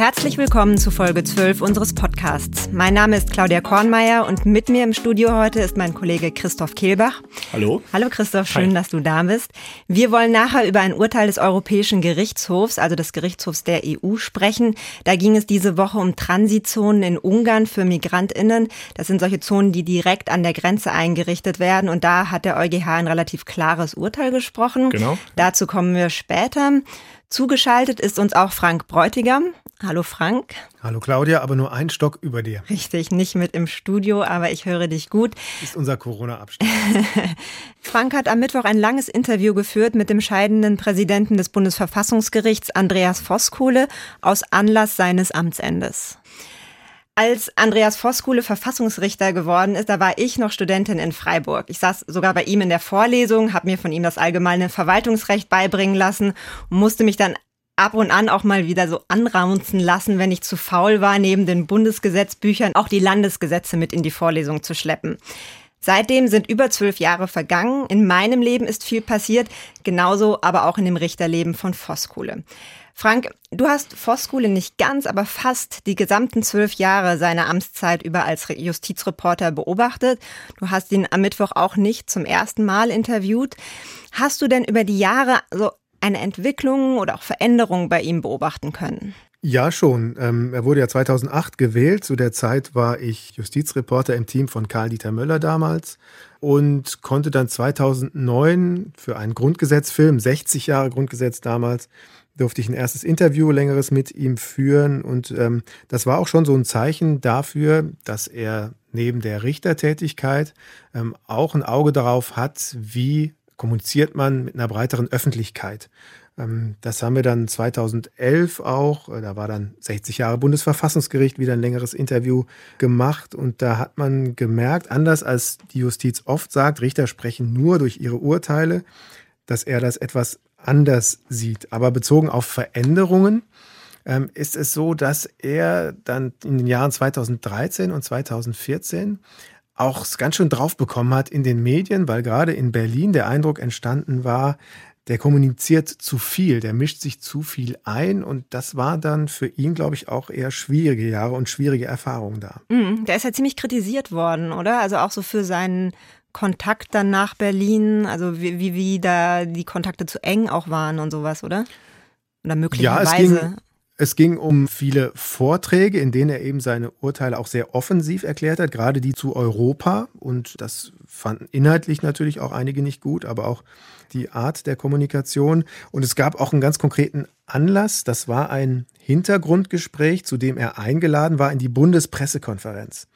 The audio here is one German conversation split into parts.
Herzlich willkommen zu Folge 12 unseres Podcasts. Mein Name ist Claudia Kornmeier und mit mir im Studio heute ist mein Kollege Christoph Kehlbach. Hallo. Hallo Christoph, schön, Hi. dass du da bist. Wir wollen nachher über ein Urteil des Europäischen Gerichtshofs, also des Gerichtshofs der EU, sprechen. Da ging es diese Woche um Transitzonen in Ungarn für MigrantInnen. Das sind solche Zonen, die direkt an der Grenze eingerichtet werden. Und da hat der EuGH ein relativ klares Urteil gesprochen. Genau. Dazu kommen wir später. Zugeschaltet ist uns auch Frank Bräutigam. Hallo Frank. Hallo Claudia, aber nur ein Stock über dir. Richtig, nicht mit im Studio, aber ich höre dich gut. Ist unser Corona-Abstand. Frank hat am Mittwoch ein langes Interview geführt mit dem scheidenden Präsidenten des Bundesverfassungsgerichts Andreas Voskuhle aus Anlass seines Amtsendes. Als Andreas Voskuhle Verfassungsrichter geworden ist, da war ich noch Studentin in Freiburg. Ich saß sogar bei ihm in der Vorlesung, habe mir von ihm das allgemeine Verwaltungsrecht beibringen lassen und musste mich dann ab und an auch mal wieder so anraunzen lassen, wenn ich zu faul war, neben den Bundesgesetzbüchern auch die Landesgesetze mit in die Vorlesung zu schleppen. Seitdem sind über zwölf Jahre vergangen. In meinem Leben ist viel passiert, genauso aber auch in dem Richterleben von Voskuhle. Frank, du hast Voskuhle nicht ganz, aber fast die gesamten zwölf Jahre seiner Amtszeit über als Justizreporter beobachtet. Du hast ihn am Mittwoch auch nicht zum ersten Mal interviewt. Hast du denn über die Jahre so eine Entwicklung oder auch Veränderung bei ihm beobachten können? Ja, schon. Ähm, er wurde ja 2008 gewählt. Zu der Zeit war ich Justizreporter im Team von Karl-Dieter Möller damals und konnte dann 2009 für einen Grundgesetzfilm, 60 Jahre Grundgesetz damals, durfte ich ein erstes Interview längeres mit ihm führen. Und ähm, das war auch schon so ein Zeichen dafür, dass er neben der Richtertätigkeit ähm, auch ein Auge darauf hat, wie kommuniziert man mit einer breiteren Öffentlichkeit. Ähm, das haben wir dann 2011 auch, äh, da war dann 60 Jahre Bundesverfassungsgericht, wieder ein längeres Interview gemacht und da hat man gemerkt, anders als die Justiz oft sagt, Richter sprechen nur durch ihre Urteile, dass er das etwas anders sieht. Aber bezogen auf Veränderungen ähm, ist es so, dass er dann in den Jahren 2013 und 2014 auch ganz schön drauf bekommen hat in den Medien, weil gerade in Berlin der Eindruck entstanden war, der kommuniziert zu viel, der mischt sich zu viel ein und das war dann für ihn, glaube ich, auch eher schwierige Jahre und schwierige Erfahrungen da. Mhm, der ist ja ziemlich kritisiert worden, oder? Also auch so für seinen Kontakt dann nach Berlin, also wie, wie, wie da die Kontakte zu eng auch waren und sowas, oder? Oder möglicherweise. Ja, es ging, es ging um viele Vorträge, in denen er eben seine Urteile auch sehr offensiv erklärt hat, gerade die zu Europa. Und das fanden inhaltlich natürlich auch einige nicht gut, aber auch die Art der Kommunikation. Und es gab auch einen ganz konkreten Anlass. Das war ein Hintergrundgespräch, zu dem er eingeladen war in die Bundespressekonferenz.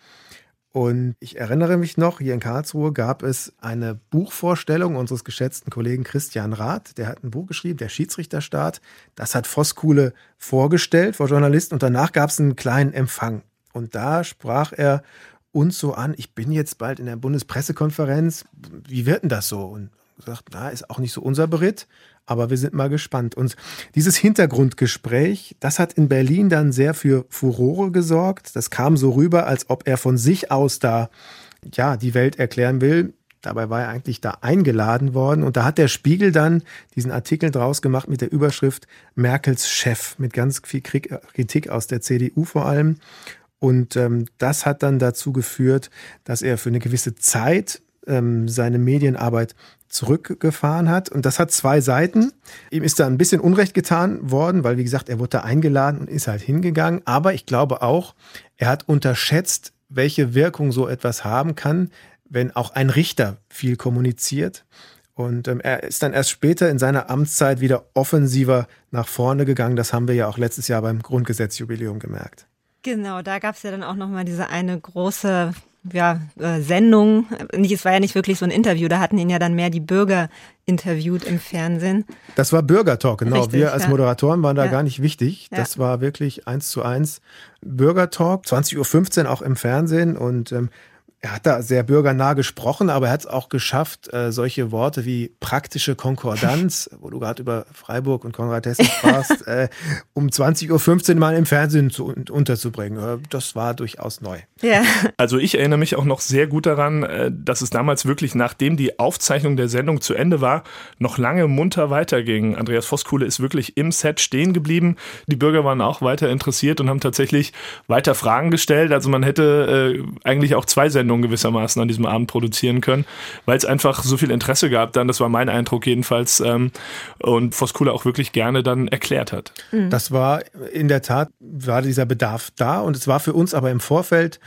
Und ich erinnere mich noch, hier in Karlsruhe gab es eine Buchvorstellung unseres geschätzten Kollegen Christian Rath. Der hat ein Buch geschrieben, Der Schiedsrichterstaat. Das hat Voskuhle vorgestellt vor Journalisten und danach gab es einen kleinen Empfang. Und da sprach er uns so an, ich bin jetzt bald in der Bundespressekonferenz. Wie wird denn das so? Und sagt, na, ist auch nicht so unser Beritt, aber wir sind mal gespannt. Und dieses Hintergrundgespräch, das hat in Berlin dann sehr für Furore gesorgt. Das kam so rüber, als ob er von sich aus da, ja, die Welt erklären will. Dabei war er eigentlich da eingeladen worden. Und da hat der Spiegel dann diesen Artikel draus gemacht mit der Überschrift Merkels Chef, mit ganz viel Kritik aus der CDU vor allem. Und ähm, das hat dann dazu geführt, dass er für eine gewisse Zeit ähm, seine Medienarbeit zurückgefahren hat. Und das hat zwei Seiten. Ihm ist da ein bisschen Unrecht getan worden, weil, wie gesagt, er wurde da eingeladen und ist halt hingegangen. Aber ich glaube auch, er hat unterschätzt, welche Wirkung so etwas haben kann, wenn auch ein Richter viel kommuniziert. Und ähm, er ist dann erst später in seiner Amtszeit wieder offensiver nach vorne gegangen. Das haben wir ja auch letztes Jahr beim Grundgesetzjubiläum gemerkt. Genau, da gab es ja dann auch nochmal diese eine große ja, äh, Sendung. Nicht, es war ja nicht wirklich so ein Interview, da hatten ihn ja dann mehr die Bürger interviewt im Fernsehen. Das war Bürgertalk, genau. Richtig, Wir als. Moderatoren waren da ja. gar nicht wichtig. Das ja. war wirklich eins zu eins Bürgertalk, 20.15 Uhr auch im Fernsehen und ähm, Er hat da sehr bürgernah gesprochen, aber er hat es auch geschafft, äh, solche Worte wie praktische Konkordanz, wo du gerade über Freiburg und Konrad Hessen sprachst, äh, um 20.15 Uhr mal im Fernsehen zu, unterzubringen. Äh, das war durchaus neu. Ja. Also ich erinnere mich auch noch sehr gut daran, äh, dass es damals wirklich, nachdem die Aufzeichnung der Sendung zu Ende war, noch lange munter weiterging. Andreas Voskuhle ist wirklich im Set stehen geblieben. Die Bürger waren auch weiter interessiert und haben tatsächlich weiter Fragen gestellt. Also man hätte äh, eigentlich auch zwei Sendungen Sendung gewissermaßen an diesem Abend produzieren können, weil es einfach so viel Interesse gab dann, das war mein Eindruck jedenfalls, ähm, und Voskula auch wirklich gerne dann erklärt hat. Mhm. Das war in der Tat, war dieser Bedarf da und es war für uns aber im Vorfeld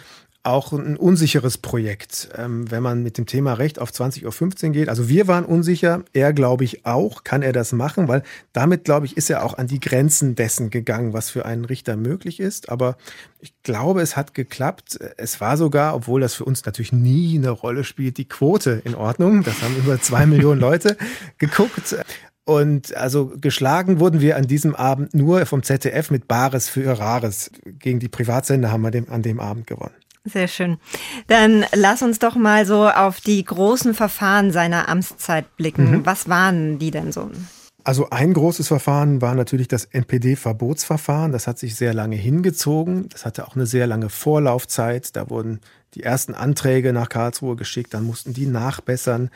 auch ein unsicheres Projekt, ähm, wenn man mit dem Thema Recht auf 20.15 Uhr geht. Also wir waren unsicher, er glaube ich auch, kann er das machen, weil damit glaube ich ist er auch an die Grenzen dessen gegangen, was für einen Richter möglich ist. Aber ich glaube, es hat geklappt. Es war sogar, obwohl das für uns natürlich nie eine Rolle spielt, die Quote in Ordnung. Das haben über zwei Millionen Leute geguckt. Und also geschlagen wurden wir an diesem Abend nur vom ZDF mit Bares für Rares. Gegen die Privatsender haben wir an dem Abend gewonnen. Sehr schön. Dann lass uns doch mal so auf die großen Verfahren seiner Amtszeit blicken. Mhm. Was waren die denn so? Also ein großes Verfahren war natürlich das NPD-Verbotsverfahren. Das hat sich sehr lange hingezogen. Das hatte auch eine sehr lange Vorlaufzeit. Da wurden die ersten Anträge nach Karlsruhe geschickt, dann mussten die nachbessern.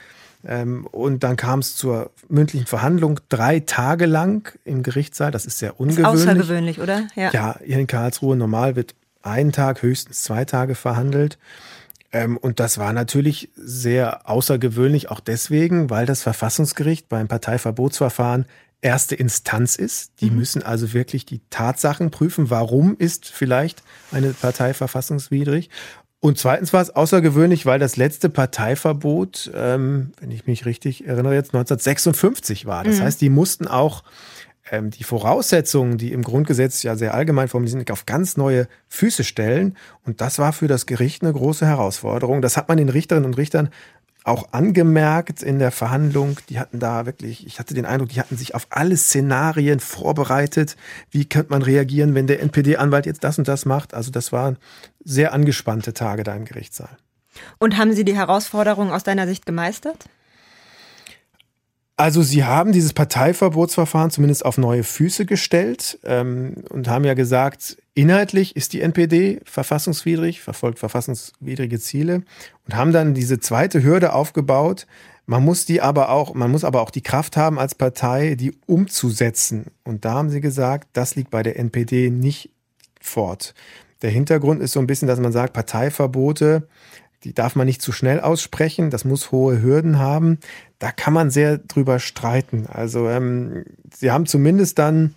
Ähm, und dann kam es zur mündlichen Verhandlung drei Tage lang im Gerichtssaal. Das ist sehr ungewöhnlich. Ist außergewöhnlich, oder? Ja. ja, hier in Karlsruhe normal wird einen Tag, höchstens zwei Tage verhandelt. Ähm, und das war natürlich sehr außergewöhnlich, auch deswegen, weil das Verfassungsgericht beim Parteiverbotsverfahren erste Instanz ist. Die mhm. müssen also wirklich die Tatsachen prüfen. Warum ist vielleicht eine Partei verfassungswidrig? Und zweitens war es außergewöhnlich, weil das letzte Parteiverbot, ähm, wenn ich mich richtig erinnere, jetzt 1956 war. Das mhm. heißt, die mussten auch ähm, die Voraussetzungen, die im Grundgesetz ja sehr allgemein formuliert sind, auf ganz neue Füße stellen. Und das war für das Gericht eine große Herausforderung. Das hat man den Richterinnen und Richtern auch angemerkt in der Verhandlung. Die hatten da wirklich, ich hatte den Eindruck, die hatten sich auf alle Szenarien vorbereitet. Wie könnte man reagieren, wenn der NPD-Anwalt jetzt das und das macht? Also das waren sehr angespannte Tage da im Gerichtssaal. Und haben Sie die Herausforderung aus deiner Sicht gemeistert? Also Sie haben dieses Parteiverbotsverfahren zumindest auf neue Füße gestellt ähm, und haben ja gesagt, inhaltlich ist die NPD verfassungswidrig, verfolgt verfassungswidrige Ziele und haben dann diese zweite Hürde aufgebaut. Man muss die aber auch, man muss aber auch die Kraft haben als Partei, die umzusetzen. Und da haben Sie gesagt, das liegt bei der NPD nicht fort. Der Hintergrund ist so ein bisschen, dass man sagt, Parteiverbote die darf man nicht zu schnell aussprechen, das muss hohe Hürden haben. Da kann man sehr drüber streiten. Also ähm, sie haben zumindest dann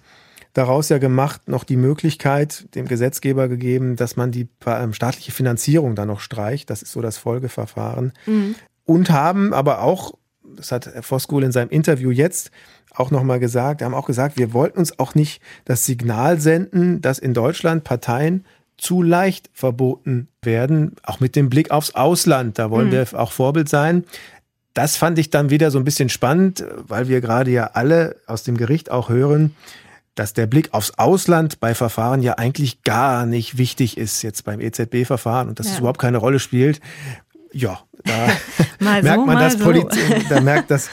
daraus ja gemacht, noch die Möglichkeit dem Gesetzgeber gegeben, dass man die ähm, staatliche Finanzierung dann noch streicht. Das ist so das Folgeverfahren. Mhm. Und haben aber auch, das hat Herr Voskuhl in seinem Interview jetzt auch nochmal gesagt, haben auch gesagt, wir wollten uns auch nicht das Signal senden, dass in Deutschland Parteien zu leicht verboten werden, auch mit dem Blick aufs Ausland. Da wollen mhm. wir auch Vorbild sein. Das fand ich dann wieder so ein bisschen spannend, weil wir gerade ja alle aus dem Gericht auch hören, dass der Blick aufs Ausland bei Verfahren ja eigentlich gar nicht wichtig ist, jetzt beim EZB-Verfahren und dass ja. es überhaupt keine Rolle spielt. Ja, da merkt so, man, dass so. da merkt, dass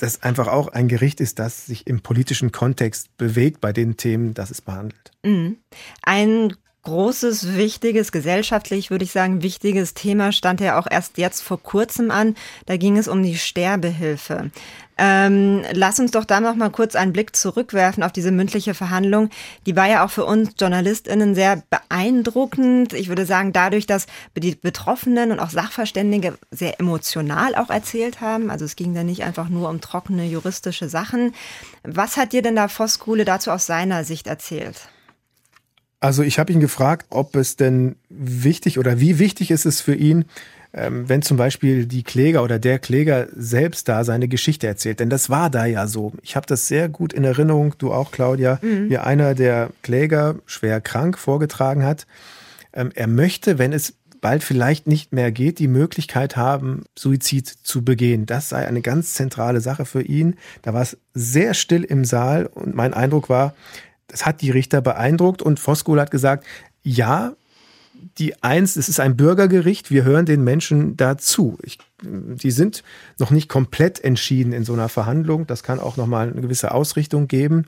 das einfach auch ein Gericht ist, das sich im politischen Kontext bewegt bei den Themen, das es behandelt. Mhm. Ein großes, wichtiges, gesellschaftlich würde ich sagen, wichtiges Thema stand ja auch erst jetzt vor kurzem an. Da ging es um die Sterbehilfe. Ähm, lass uns doch da noch mal kurz einen Blick zurückwerfen auf diese mündliche Verhandlung. Die war ja auch für uns JournalistInnen sehr beeindruckend. Ich würde sagen, dadurch, dass die Betroffenen und auch Sachverständige sehr emotional auch erzählt haben. Also es ging da nicht einfach nur um trockene juristische Sachen. Was hat dir denn da Voskuhle dazu aus seiner Sicht erzählt? Also ich habe ihn gefragt, ob es denn wichtig oder wie wichtig ist es für ihn, ähm, wenn zum Beispiel die Kläger oder der Kläger selbst da seine Geschichte erzählt. Denn das war da ja so. Ich habe das sehr gut in Erinnerung, du auch, Claudia, mhm. wie einer der Kläger schwer krank vorgetragen hat. Ähm, er möchte, wenn es bald vielleicht nicht mehr geht, die Möglichkeit haben, Suizid zu begehen. Das sei eine ganz zentrale Sache für ihn. Da war es sehr still im Saal und mein Eindruck war, das hat die Richter beeindruckt und Voskuhl hat gesagt, ja, die eins, es ist ein Bürgergericht, wir hören den Menschen dazu. Ich, die sind noch nicht komplett entschieden in so einer Verhandlung. Das kann auch nochmal eine gewisse Ausrichtung geben.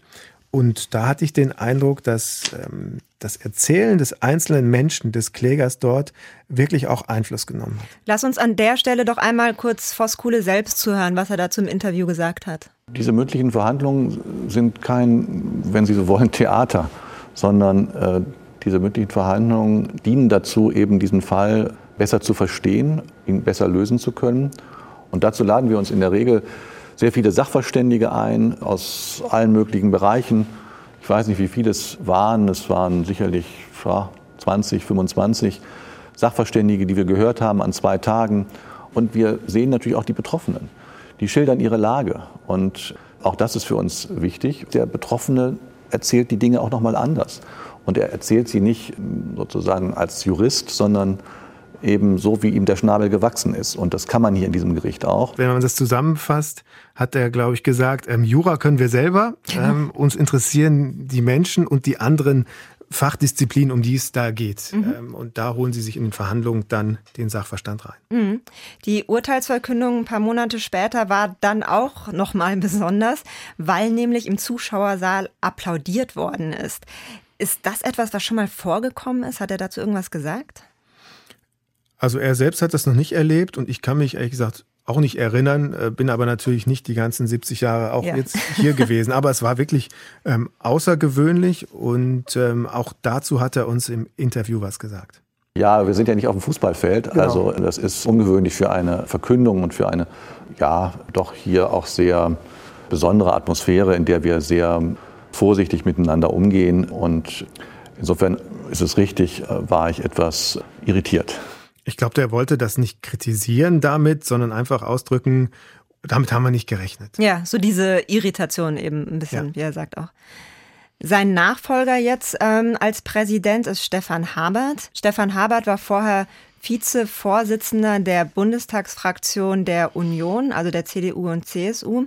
Und da hatte ich den Eindruck, dass ähm, das Erzählen des einzelnen Menschen, des Klägers dort, wirklich auch Einfluss genommen hat. Lass uns an der Stelle doch einmal kurz Voskuhle selbst zuhören, was er da zum Interview gesagt hat. Diese mündlichen Verhandlungen sind kein, wenn Sie so wollen, Theater, sondern äh, diese mündlichen Verhandlungen dienen dazu, eben diesen Fall besser zu verstehen, ihn besser lösen zu können. Und dazu laden wir uns in der Regel sehr viele Sachverständige ein aus allen möglichen Bereichen. Ich weiß nicht, wie viele es waren. Es waren sicherlich ja, 20, 25 Sachverständige, die wir gehört haben an zwei Tagen. Und wir sehen natürlich auch die Betroffenen. Die schildern ihre Lage. Und auch das ist für uns wichtig. Der Betroffene erzählt die Dinge auch noch mal anders. Und er erzählt sie nicht sozusagen als Jurist, sondern eben so, wie ihm der Schnabel gewachsen ist. Und das kann man hier in diesem Gericht auch. Wenn man das zusammenfasst, hat er, glaube ich, gesagt, ähm, Jura können wir selber. Genau. Ähm, uns interessieren die Menschen und die anderen Fachdisziplinen, um die es da geht. Mhm. Ähm, und da holen sie sich in den Verhandlungen dann den Sachverstand rein. Mhm. Die Urteilsverkündung ein paar Monate später war dann auch nochmal besonders, weil nämlich im Zuschauersaal applaudiert worden ist. Ist das etwas, was schon mal vorgekommen ist? Hat er dazu irgendwas gesagt? Also er selbst hat das noch nicht erlebt und ich kann mich ehrlich gesagt auch nicht erinnern, äh, bin aber natürlich nicht die ganzen 70 Jahre auch ja. jetzt hier gewesen. Aber es war wirklich ähm, außergewöhnlich und ähm, auch dazu hat er uns im Interview was gesagt. Ja, wir sind ja nicht auf dem Fußballfeld. Genau. Also das ist ungewöhnlich für eine Verkündung und für eine, ja, doch hier auch sehr besondere Atmosphäre, in der wir sehr vorsichtig miteinander umgehen. Und insofern ist es richtig, äh, war ich etwas irritiert. Ich glaube, der wollte das nicht kritisieren damit, sondern einfach ausdrücken, damit haben wir nicht gerechnet. Ja, so diese Irritation eben ein bisschen, ja. wie er sagt auch. Sein Nachfolger jetzt ähm, als Präsident ist Stefan Habert. Stefan Habert war vorher Vizevorsitzender der Bundestagsfraktion der Union, also der CDU und CSU.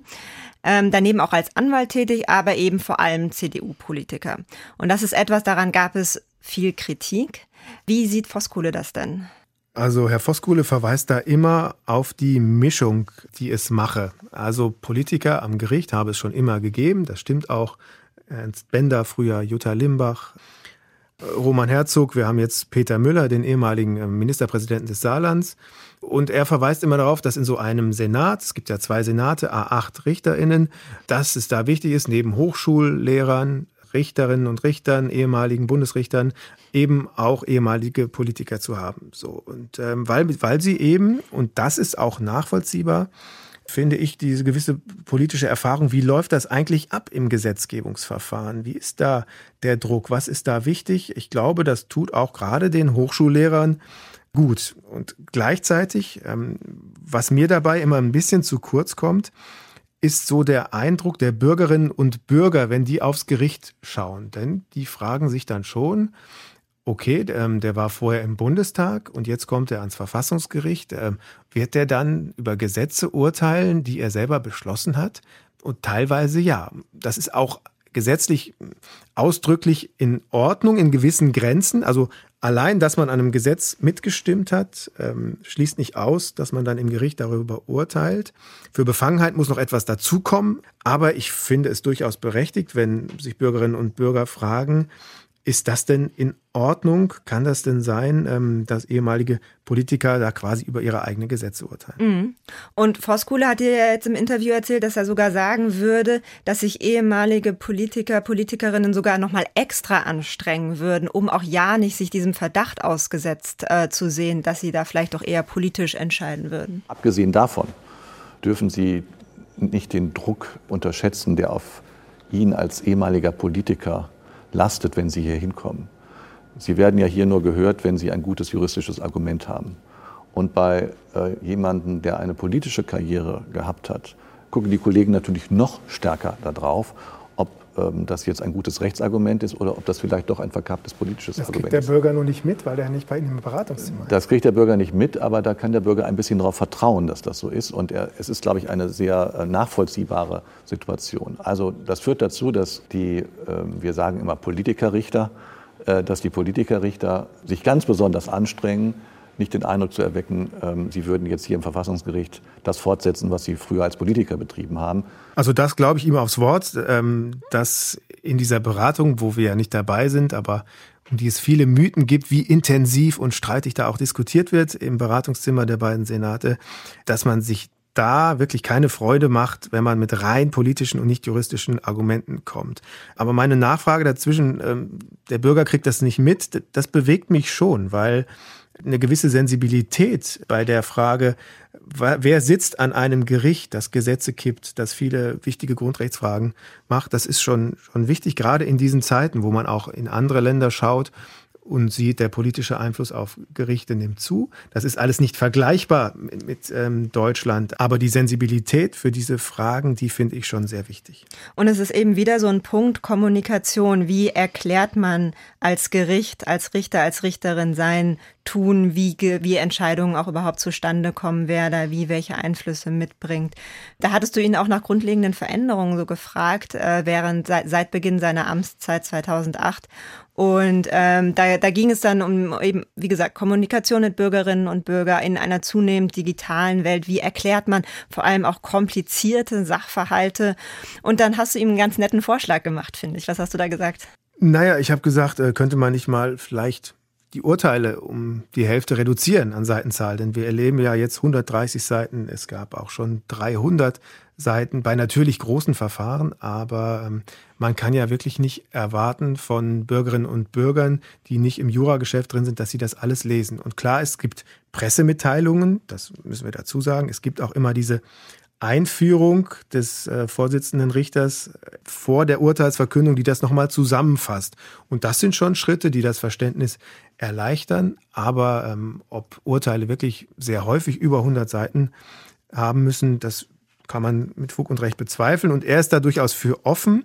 Ähm, daneben auch als Anwalt tätig, aber eben vor allem CDU-Politiker. Und das ist etwas, daran gab es viel Kritik. Wie sieht Voskuhle das denn? Also Herr Voskuhle verweist da immer auf die Mischung, die es mache. Also Politiker am Gericht habe es schon immer gegeben, das stimmt auch. Ernst Bender, früher Jutta Limbach, Roman Herzog, wir haben jetzt Peter Müller, den ehemaligen äh, Ministerpräsidenten des Saarlands. Und er verweist immer darauf, dass in so einem Senat, es gibt ja zwei Senate, A8 RichterInnen, dass es da wichtig ist, neben Hochschullehrern, Richterinnen und Richtern, ehemaligen Bundesrichtern, eben auch ehemalige Politiker zu haben. So und ähm, weil weil sie eben und das ist auch nachvollziehbar finde ich diese gewisse politische Erfahrung, wie läuft das eigentlich ab im Gesetzgebungsverfahren? Wie ist da der Druck? Was ist da wichtig? Ich glaube, das tut auch gerade den Hochschullehrern gut. Und gleichzeitig, ähm, was mir dabei immer ein bisschen zu kurz kommt, ist so der Eindruck der Bürgerinnen und Bürger, wenn die aufs Gericht schauen. Denn die fragen sich dann schon, okay, ähm, der war vorher im Bundestag und jetzt kommt er ans Verfassungsgericht. Ähm, wird der dann über Gesetze urteilen, die er selber beschlossen hat? Und teilweise ja. Das ist auch gesetzlich ausdrücklich in Ordnung, in gewissen Grenzen. Also allein, dass man an einem Gesetz mitgestimmt hat, ähm, schließt nicht aus, dass man dann im Gericht darüber urteilt. Für Befangenheit muss noch etwas dazukommen, aber ich finde es durchaus berechtigt, wenn sich Bürgerinnen und Bürger fragen, ist das denn in Ordnung? Kann das denn sein, ähm, dass ehemalige Politiker da quasi über ihre eigenen Gesetze urteilen? Mhm. Und Voskuhle hat dir ja jetzt im Interview erzählt, dass er sogar sagen würde, dass sich ehemalige Politiker, Politikerinnen sogar nochmal extra anstrengen würden, um auch ja nicht sich diesem Verdacht ausgesetzt äh, zu sehen, dass sie da vielleicht doch eher politisch entscheiden würden. Abgesehen davon dürfen Sie nicht den Druck unterschätzen, der auf ihn als ehemaliger Politiker lastet, wenn Sie hier hinkommen. Sie werden ja hier nur gehört, wenn Sie ein gutes juristisches Argument haben. Und bei äh, jemandem, der eine politische Karriere gehabt hat, gucken die Kollegen natürlich noch stärker darauf, das jetzt ein gutes Rechtsargument ist oder ob das vielleicht doch ein verkapptes politisches das Argument ist. Das kriegt der Bürger nur nicht mit, weil er nicht bei Ihnen im Beratungszimmer ist. Das kriegt der Bürger nicht mit, aber da kann der Bürger ein bisschen darauf vertrauen, dass das so ist. Und er, es ist, glaube ich, eine sehr äh, nachvollziehbare Situation. Also das führt dazu, dass die, äh, wir sagen immer Politikerrichter, äh, dass die Politikerrichter sich ganz besonders anstrengen, nicht den Eindruck zu erwecken, ähm, sie würden jetzt hier im Verfassungsgericht das fortsetzen, was sie früher als Politiker betrieben haben. Also das glaube ich ihm aufs Wort, ähm, dass in dieser Beratung, wo wir ja nicht dabei sind, aber um die es viele Mythen gibt, wie intensiv und streitig da auch diskutiert wird im Beratungszimmer der beiden Senate, dass man sich da wirklich keine Freude macht, wenn man mit rein politischen und nicht juristischen Argumenten kommt. Aber meine Nachfrage dazwischen, ähm, der Bürger kriegt das nicht mit, das bewegt mich schon, weil eine gewisse Sensibilität bei der Frage, wer sitzt an einem Gericht, das Gesetze kippt, das viele wichtige Grundrechtsfragen macht, das ist schon, schon wichtig, gerade in diesen Zeiten, wo man auch in andere Länder schaut und sieht, der politische Einfluss auf Gerichte nimmt zu. Das ist alles nicht vergleichbar mit, mit ähm, Deutschland, aber die Sensibilität für diese Fragen, die finde ich schon sehr wichtig. Und es ist eben wieder so ein Punkt Kommunikation. Wie erklärt man als Gericht, als Richter, als Richterin sein Tun, wie, wie Entscheidungen auch überhaupt zustande kommen, wer da wie welche Einflüsse mitbringt. Da hattest du ihn auch nach grundlegenden Veränderungen so gefragt, äh, während seit, seit Beginn seiner Amtszeit 2008. Und ähm, da, da ging es dann um eben, wie gesagt, Kommunikation mit Bürgerinnen und Bürgern in einer zunehmend digitalen Welt. Wie erklärt man vor allem auch komplizierte Sachverhalte? Und dann hast du ihm einen ganz netten Vorschlag gemacht, finde ich. Was hast du da gesagt? Naja, ich habe gesagt, äh, könnte man nicht mal vielleicht die Urteile um die Hälfte reduzieren an Seitenzahl, denn wir erleben ja jetzt 130 Seiten, es gab auch schon 300 Seiten bei natürlich großen Verfahren, aber ähm, man kann ja wirklich nicht erwarten von Bürgerinnen und Bürgern, die nicht im Jurageschäft drin sind, dass sie das alles lesen. Und klar, es gibt Pressemitteilungen, das müssen wir dazu sagen, es gibt auch immer diese Einführung des äh, Vorsitzenden Richters vor der Urteilsverkündung, die das nochmal zusammenfasst. Und das sind schon Schritte, die das Verständnis erleichtern. Aber ähm, ob Urteile wirklich sehr häufig über 100 Seiten haben müssen, das kann man mit Fug und Recht bezweifeln. Und er ist da durchaus für offen.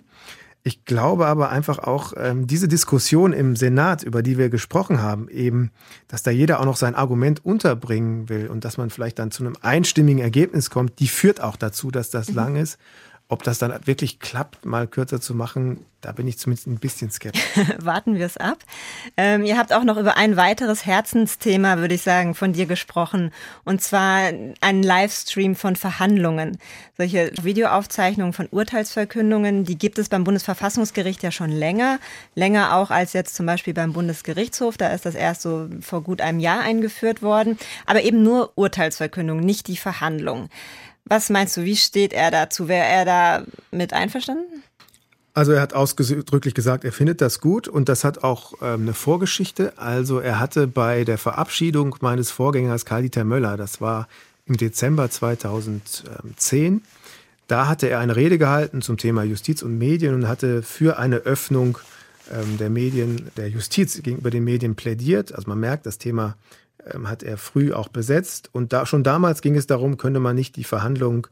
Ich glaube aber einfach auch, ähm, diese Diskussion im Senat, über die wir gesprochen haben, eben, dass da jeder auch noch sein Argument unterbringen will und dass man vielleicht dann zu einem einstimmigen Ergebnis kommt, die führt auch dazu, dass das mhm. lang ist. Ob das dann wirklich klappt, mal kürzer zu machen, da bin ich zumindest ein bisschen skeptisch. Warten wir es ab. Ähm, ihr habt auch noch über ein weiteres Herzensthema, würde ich sagen, von dir gesprochen. Und zwar einen Livestream von Verhandlungen. Solche Videoaufzeichnungen von Urteilsverkündungen, die gibt es beim Bundesverfassungsgericht ja schon länger. Länger auch als jetzt zum Beispiel beim Bundesgerichtshof. Da ist das erst so vor gut einem Jahr eingeführt worden. Aber eben nur Urteilsverkündungen, nicht die Verhandlungen. Was meinst du, wie steht er dazu? Wäre er da mit einverstanden? Also er hat ausdrücklich gesagt, er findet das gut und das hat auch ähm, eine Vorgeschichte. Also er hatte bei der Verabschiedung meines Vorgängers Karl-Dieter Möller, das war im Dezember 2010, da hatte er eine Rede gehalten zum Thema Justiz und Medien und hatte für eine Öffnung ähm, der Medien, der Justiz gegenüber den Medien plädiert. Also man merkt, das Thema hat er früh auch besetzt. Und da, schon damals ging es darum, könnte man nicht die Verhandlung,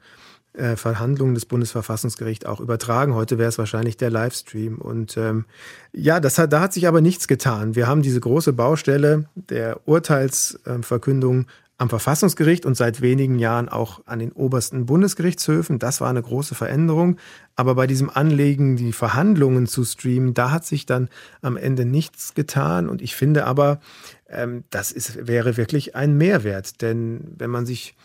äh, Verhandlungen des Bundesverfassungsgerichts auch übertragen. Heute wäre es wahrscheinlich der Livestream. Und ähm, ja, das hat, da hat sich aber nichts getan. Wir haben diese große Baustelle der Urteilsverkündung am Verfassungsgericht und seit wenigen Jahren auch an den obersten Bundesgerichtshöfen. Das war eine große Veränderung. Aber bei diesem Anliegen, die Verhandlungen zu streamen, da hat sich dann am Ende nichts getan. Und ich finde aber, ähm, das ist, wäre wirklich ein Mehrwert. Denn wenn man sich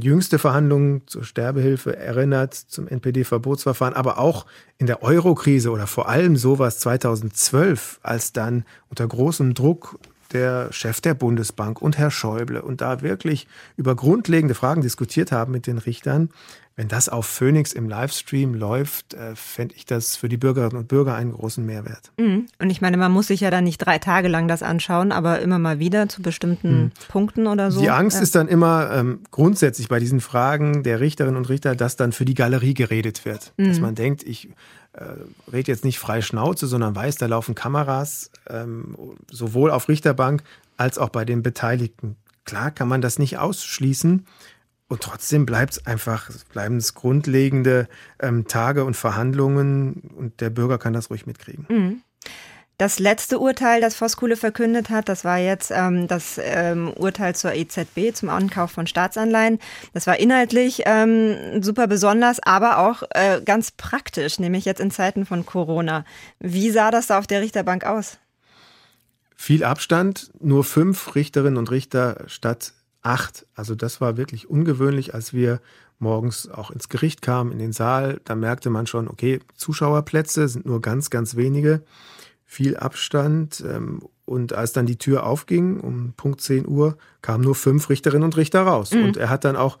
jüngste Verhandlungen zur Sterbehilfe erinnert, zum NPD-Verbotsverfahren, aber auch in der Eurokrise oder vor allem sowas 2012, als dann unter großem Druck der Chef der Bundesbank und Herr Schäuble und da wirklich über grundlegende Fragen diskutiert haben mit den Richtern. Wenn das auf Phoenix im Livestream läuft, äh, fände ich das für die Bürgerinnen und Bürger einen großen Mehrwert. Mhm. Und ich meine, man muss sich ja dann nicht drei Tage lang das anschauen, aber immer mal wieder zu bestimmten mhm. Punkten oder so. Die Angst ja. ist dann immer ähm, grundsätzlich bei diesen Fragen der Richterinnen und Richter, dass dann für die Galerie geredet wird. Mhm. Dass man denkt, ich äh, rede jetzt nicht frei Schnauze, sondern weiß, da laufen Kameras, ähm, sowohl auf Richterbank als auch bei den Beteiligten. Klar kann man das nicht ausschließen. Und trotzdem bleibt es einfach, bleiben es grundlegende ähm, Tage und Verhandlungen und der Bürger kann das ruhig mitkriegen. Mhm. Das letzte Urteil, das Voskuhle verkündet hat, das war jetzt ähm, das ähm, Urteil zur EZB, zum Ankauf von Staatsanleihen. Das war inhaltlich ähm, super besonders, aber auch äh, ganz praktisch, nämlich jetzt in Zeiten von Corona. Wie sah das da auf der Richterbank aus? viel Abstand, nur fünf Richterinnen und Richter statt acht. Also das war wirklich ungewöhnlich, als wir morgens auch ins Gericht kamen, in den Saal. Da merkte man schon, okay, Zuschauerplätze sind nur ganz, ganz wenige, viel Abstand. Ähm, und als dann die Tür aufging, um Punkt 10 Uhr, kamen nur fünf Richterinnen und Richter raus. Mhm. Und er hat dann auch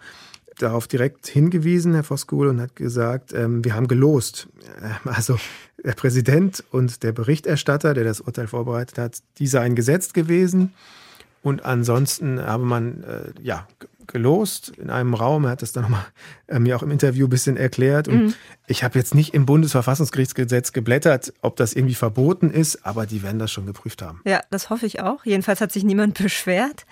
darauf direkt hingewiesen, Herr Voskuhl, und hat gesagt, ähm, wir haben gelost. Ähm, also der Präsident und der Berichterstatter, der das Urteil vorbereitet hat, die seien gesetzt gewesen. Und ansonsten habe man äh, ja gelost in einem Raum. Er hat das dann nochmal äh, mir auch im Interview ein bisschen erklärt. Und mhm. ich habe jetzt nicht im Bundesverfassungsgerichtsgesetz geblättert, ob das irgendwie verboten ist, aber die werden das schon geprüft haben. Ja, das hoffe ich auch. Jedenfalls hat sich niemand beschwert.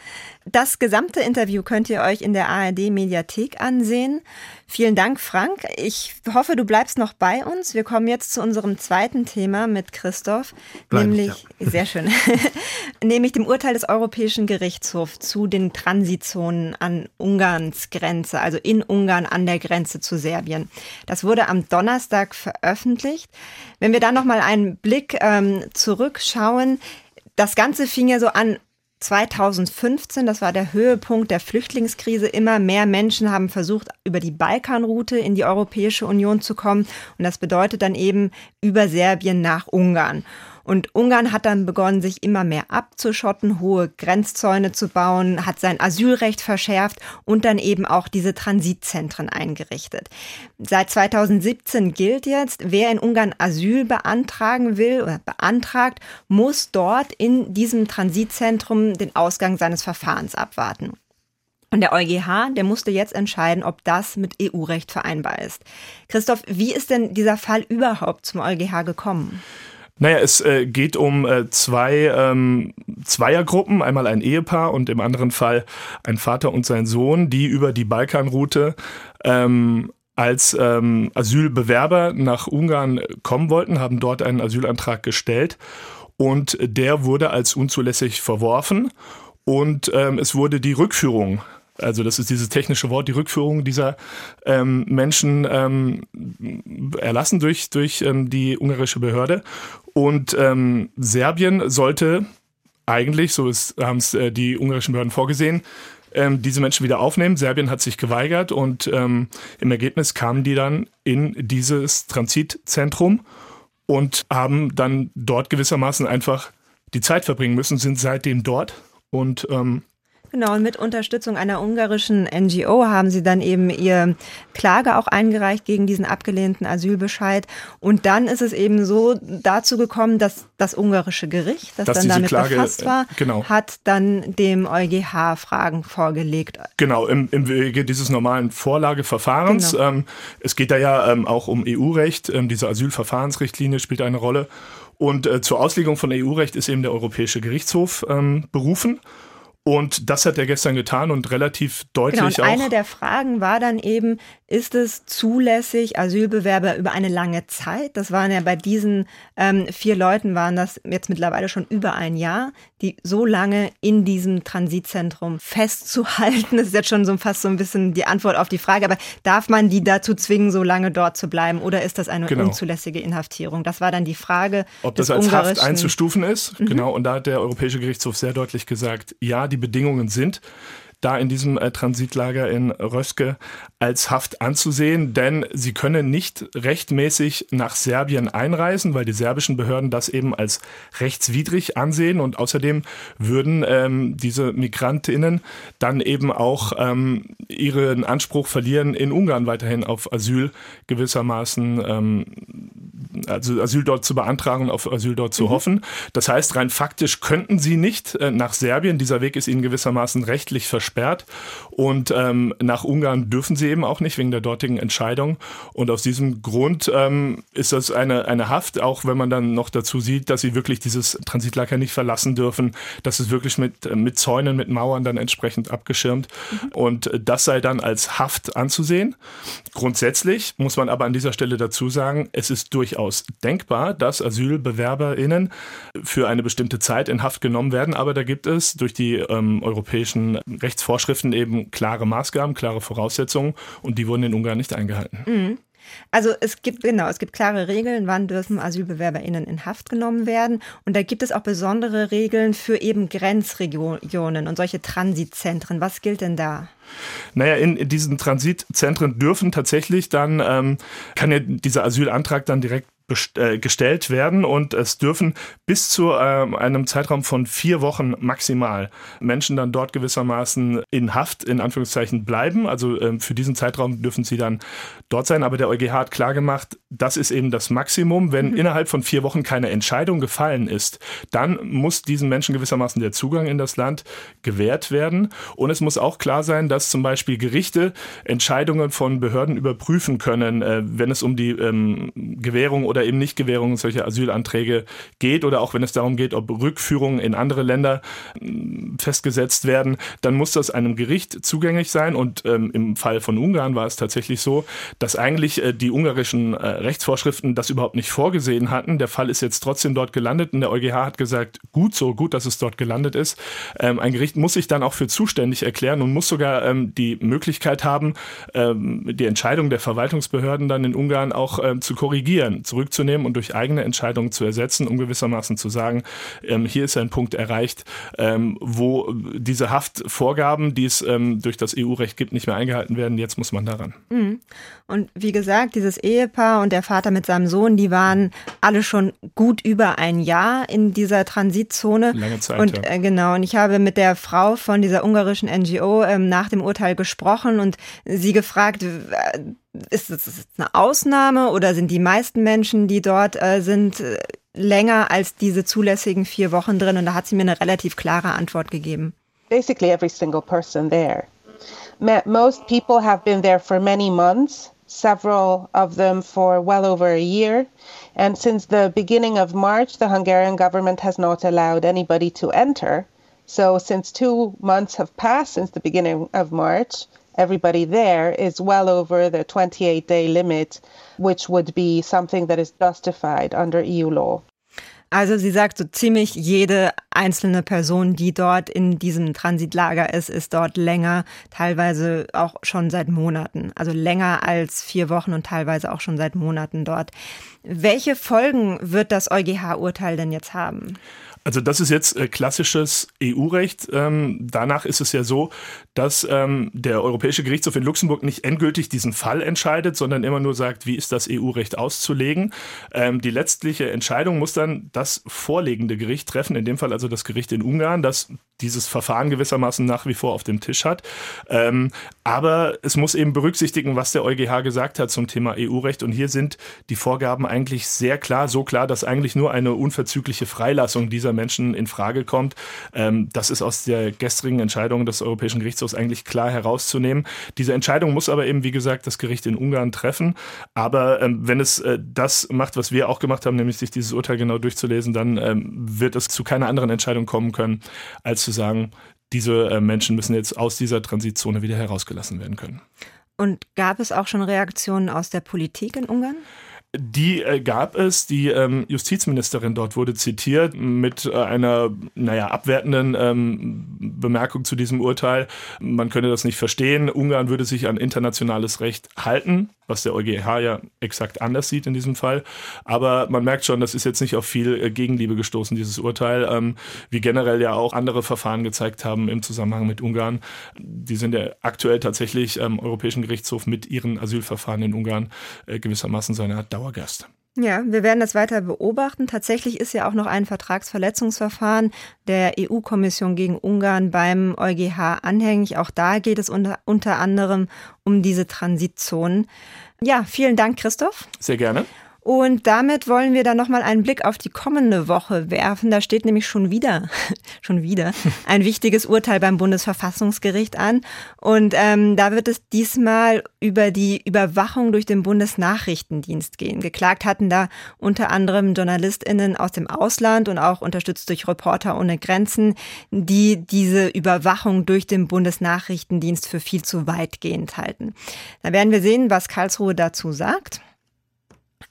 Das gesamte Interview könnt ihr euch in der ARD Mediathek ansehen. Vielen Dank, Frank. Ich hoffe, du bleibst noch bei uns. Wir kommen jetzt zu unserem zweiten Thema mit Christoph, Bleib nämlich ich, ja. sehr schön, nämlich dem Urteil des Europäischen Gerichtshofs zu den Transitzonen an Ungarns Grenze, also in Ungarn an der Grenze zu Serbien. Das wurde am Donnerstag veröffentlicht. Wenn wir da noch mal einen Blick ähm, zurückschauen, das Ganze fing ja so an 2015, das war der Höhepunkt der Flüchtlingskrise, immer mehr Menschen haben versucht, über die Balkanroute in die Europäische Union zu kommen. Und das bedeutet dann eben über Serbien nach Ungarn. Und Ungarn hat dann begonnen, sich immer mehr abzuschotten, hohe Grenzzäune zu bauen, hat sein Asylrecht verschärft und dann eben auch diese Transitzentren eingerichtet. Seit 2017 gilt jetzt, wer in Ungarn Asyl beantragen will oder beantragt, muss dort in diesem Transitzentrum den Ausgang seines Verfahrens abwarten. Und der EuGH, der musste jetzt entscheiden, ob das mit EU-Recht vereinbar ist. Christoph, wie ist denn dieser Fall überhaupt zum EuGH gekommen? Naja, es äh, geht um äh, zwei ähm, Zweiergruppen, einmal ein Ehepaar und im anderen Fall ein Vater und sein Sohn, die über die Balkanroute ähm, als ähm, Asylbewerber nach Ungarn kommen wollten, haben dort einen Asylantrag gestellt. Und der wurde als unzulässig verworfen. Und ähm, es wurde die Rückführung also das ist dieses technische Wort, die Rückführung dieser ähm, Menschen ähm, erlassen durch, durch ähm, die ungarische Behörde. Und ähm, Serbien sollte eigentlich, so haben es äh, die ungarischen Behörden vorgesehen, ähm, diese Menschen wieder aufnehmen. Serbien hat sich geweigert und ähm, im Ergebnis kamen die dann in dieses Transitzentrum und haben dann dort gewissermaßen einfach die Zeit verbringen müssen, sind seitdem dort und ähm, Genau, und mit Unterstützung einer ungarischen NGO haben sie dann eben ihr Klage auch eingereicht gegen diesen abgelehnten Asylbescheid. Und dann ist es eben so dazu gekommen, dass das ungarische Gericht, das dass dann damit Klage, befasst war, äh, genau. hat dann dem EuGH Fragen vorgelegt. Genau, im, im Wege dieses normalen Vorlageverfahrens. Genau. Ähm, es geht da ja ähm, auch um EU-Recht. Ähm, diese Asylverfahrensrichtlinie spielt eine Rolle. Und äh, zur Auslegung von EU-Recht ist eben der Europäische Gerichtshof ähm, berufen. Und das hat er gestern getan und relativ deutlich genau, und. Eine der Fragen war dann eben, ist es zulässig, Asylbewerber über eine lange Zeit, das waren ja bei diesen ähm, vier Leuten, waren das jetzt mittlerweile schon über ein Jahr, die so lange in diesem Transitzentrum festzuhalten. Das ist jetzt schon so fast so ein bisschen die Antwort auf die Frage, aber darf man die dazu zwingen, so lange dort zu bleiben oder ist das eine genau. unzulässige Inhaftierung? Das war dann die Frage. Ob das als Haft einzustufen ist, mhm. genau. Und da hat der Europäische Gerichtshof sehr deutlich gesagt, ja, die Bedingungen sind da in diesem äh, Transitlager in Röske als Haft anzusehen, denn sie können nicht rechtmäßig nach Serbien einreisen, weil die serbischen Behörden das eben als rechtswidrig ansehen und außerdem würden ähm, diese Migrantinnen dann eben auch ähm, ihren Anspruch verlieren, in Ungarn weiterhin auf Asyl gewissermaßen ähm, also Asyl dort zu beantragen und auf Asyl dort zu mhm. hoffen. Das heißt, rein faktisch könnten sie nicht äh, nach Serbien. Dieser Weg ist ihnen gewissermaßen rechtlich versperrt. Und ähm, nach Ungarn dürfen sie eben auch nicht wegen der dortigen Entscheidung. Und aus diesem Grund ähm, ist das eine, eine Haft, auch wenn man dann noch dazu sieht, dass sie wirklich dieses Transitlager nicht verlassen dürfen, dass es wirklich mit, äh, mit Zäunen, mit Mauern dann entsprechend abgeschirmt. Mhm. Und das sei dann als Haft anzusehen. Grundsätzlich muss man aber an dieser Stelle dazu sagen, es ist durchaus denkbar, dass AsylbewerberInnen für eine bestimmte Zeit in Haft genommen werden. Aber da gibt es durch die ähm, europäischen Rechtsvorschriften eben klare Maßgaben, klare Voraussetzungen und die wurden in Ungarn nicht eingehalten. Mhm. Also es gibt, genau, es gibt klare Regeln, wann dürfen AsylbewerberInnen in Haft genommen werden. Und da gibt es auch besondere Regeln für eben Grenzregionen und solche Transitzentren. Was gilt denn da? Naja, in diesen Transitzentren dürfen tatsächlich dann, ähm, kann ja dieser Asylantrag dann direkt äh, gestellt werden und es dürfen bis zu äh, einem Zeitraum von vier Wochen maximal Menschen dann dort gewissermaßen in Haft in Anführungszeichen bleiben. Also äh, für diesen Zeitraum dürfen sie dann dort sein. Aber der EuGH hat klargemacht, das ist eben das Maximum. Wenn mhm. innerhalb von vier Wochen keine Entscheidung gefallen ist, dann muss diesen Menschen gewissermaßen der Zugang in das Land gewährt werden. Und es muss auch klar sein, dass zum Beispiel Gerichte Entscheidungen von Behörden überprüfen können, äh, wenn es um die ähm, Gewährung oder eben Nichtgewährung solcher Asylanträge geht oder auch wenn es darum geht, ob Rückführungen in andere Länder mm, festgesetzt werden, dann muss das einem Gericht zugänglich sein. Und ähm, im Fall von Ungarn war es tatsächlich so, dass eigentlich äh, die ungarischen äh, Rechtsvorschriften das überhaupt nicht vorgesehen hatten. Der Fall ist jetzt trotzdem dort gelandet und der EuGH hat gesagt, gut so, gut, dass es dort gelandet ist. Ähm, ein Gericht muss sich dann auch für zuständig erklären und muss sogar ähm, die Möglichkeit haben, ähm, die Entscheidung der Verwaltungsbehörden dann in Ungarn auch ähm, zu korrigieren, zurück zurückzunehmen und durch eigene Entscheidungen zu ersetzen, um gewissermaßen zu sagen, ähm, hier ist ein Punkt erreicht, ähm, wo diese Haftvorgaben, die es ähm, durch das EU-Recht gibt, nicht mehr eingehalten werden. Jetzt muss man daran. Mhm. Und wie gesagt, dieses Ehepaar und der Vater mit seinem Sohn, die waren alle schon gut über ein Jahr in dieser Transitzone. Lange Zeit. Und ja. äh, genau, und ich habe mit der Frau von dieser ungarischen NGO ähm, nach dem Urteil gesprochen und sie gefragt, ist das eine Ausnahme oder sind die meisten Menschen, die dort äh, sind, äh, länger als diese zulässigen vier Wochen drin? Und da hat sie mir eine relativ klare Antwort gegeben. Basically every single person there. Most people have been there for many months, several of them for well over a year. And since the beginning of March, the Hungarian government has not allowed anybody to enter. So since two months have passed since the beginning of March, everybody there is well over the 28 day limit, which would be something that is justified under EU law. Also sie sagt, so ziemlich jede einzelne Person, die dort in diesem Transitlager ist, ist dort länger, teilweise auch schon seit Monaten. Also länger als vier Wochen und teilweise auch schon seit Monaten dort. Welche Folgen wird das EuGH-Urteil denn jetzt haben? Also das ist jetzt äh, klassisches EU-Recht. Ähm, danach ist es ja so, dass ähm, der Europäische Gerichtshof in Luxemburg nicht endgültig diesen Fall entscheidet, sondern immer nur sagt, wie ist das EU-Recht auszulegen. Ähm, die letztliche Entscheidung muss dann das vorlegende Gericht treffen, in dem Fall also das Gericht in Ungarn, das dieses Verfahren gewissermaßen nach wie vor auf dem Tisch hat. Ähm, aber es muss eben berücksichtigen, was der EuGH gesagt hat zum Thema EU-Recht. Und hier sind die Vorgaben eigentlich sehr klar, so klar, dass eigentlich nur eine unverzügliche Freilassung dieser Menschen in Frage kommt. Ähm, das ist aus der gestrigen Entscheidung des Europäischen Gerichtshofs eigentlich klar herauszunehmen. Diese Entscheidung muss aber eben, wie gesagt, das Gericht in Ungarn treffen. Aber ähm, wenn es äh, das macht, was wir auch gemacht haben, nämlich sich dieses Urteil genau durchzulesen, dann ähm, wird es zu keiner anderen Entscheidung kommen können, als zu sagen, diese äh, Menschen müssen jetzt aus dieser Transitzone wieder herausgelassen werden können. Und gab es auch schon Reaktionen aus der Politik in Ungarn? Die äh, gab es. Die ähm, Justizministerin dort wurde zitiert mit äh, einer, naja, abwertenden ähm, Bemerkung zu diesem Urteil. Man könne das nicht verstehen. Ungarn würde sich an internationales Recht halten, was der EuGH ja exakt anders sieht in diesem Fall. Aber man merkt schon, das ist jetzt nicht auf viel äh, Gegenliebe gestoßen, dieses Urteil, ähm, wie generell ja auch andere Verfahren gezeigt haben im Zusammenhang mit Ungarn. Die sind ja aktuell tatsächlich am Europäischen Gerichtshof mit ihren Asylverfahren in Ungarn gewissermaßen seine Art Dauergast. Ja, wir werden das weiter beobachten. Tatsächlich ist ja auch noch ein Vertragsverletzungsverfahren der EU-Kommission gegen Ungarn beim EuGH anhängig. Auch da geht es unter, unter anderem um diese Transitzonen. Ja, vielen Dank, Christoph. Sehr gerne. Und damit wollen wir dann nochmal einen Blick auf die kommende Woche werfen. Da steht nämlich schon wieder, schon wieder ein wichtiges Urteil beim Bundesverfassungsgericht an. Und ähm, da wird es diesmal über die Überwachung durch den Bundesnachrichtendienst gehen. Geklagt hatten da unter anderem JournalistInnen aus dem Ausland und auch unterstützt durch Reporter ohne Grenzen, die diese Überwachung durch den Bundesnachrichtendienst für viel zu weitgehend halten. Da werden wir sehen, was Karlsruhe dazu sagt.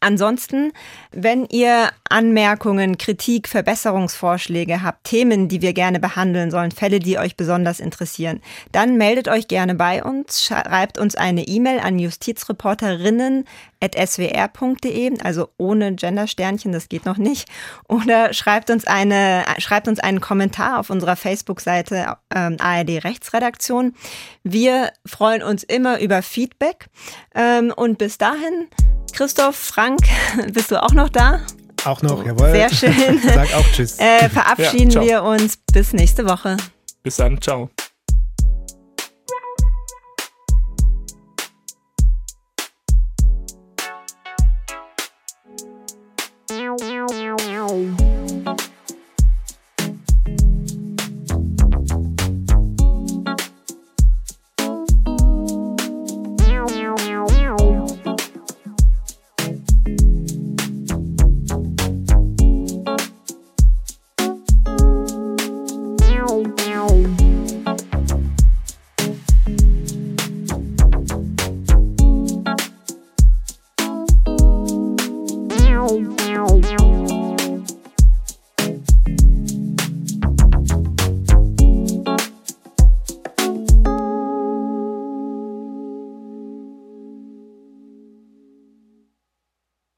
Ansonsten, wenn ihr Anmerkungen, Kritik, Verbesserungsvorschläge habt, Themen, die wir gerne behandeln sollen, Fälle, die euch besonders interessieren, dann meldet euch gerne bei uns, schreibt uns eine E-Mail an justizreporterinnen.swr.de, also ohne Gendersternchen, das geht noch nicht, oder schreibt uns eine, schreibt uns einen Kommentar auf unserer Facebook-Seite ähm, ARD Rechtsredaktion. Wir freuen uns immer über Feedback ähm, und bis dahin Christoph, Frank, bist du auch noch da? Auch noch, jawohl. Sehr schön. Sag auch Tschüss. Äh, verabschieden ja, wir uns bis nächste Woche. Bis dann, ciao.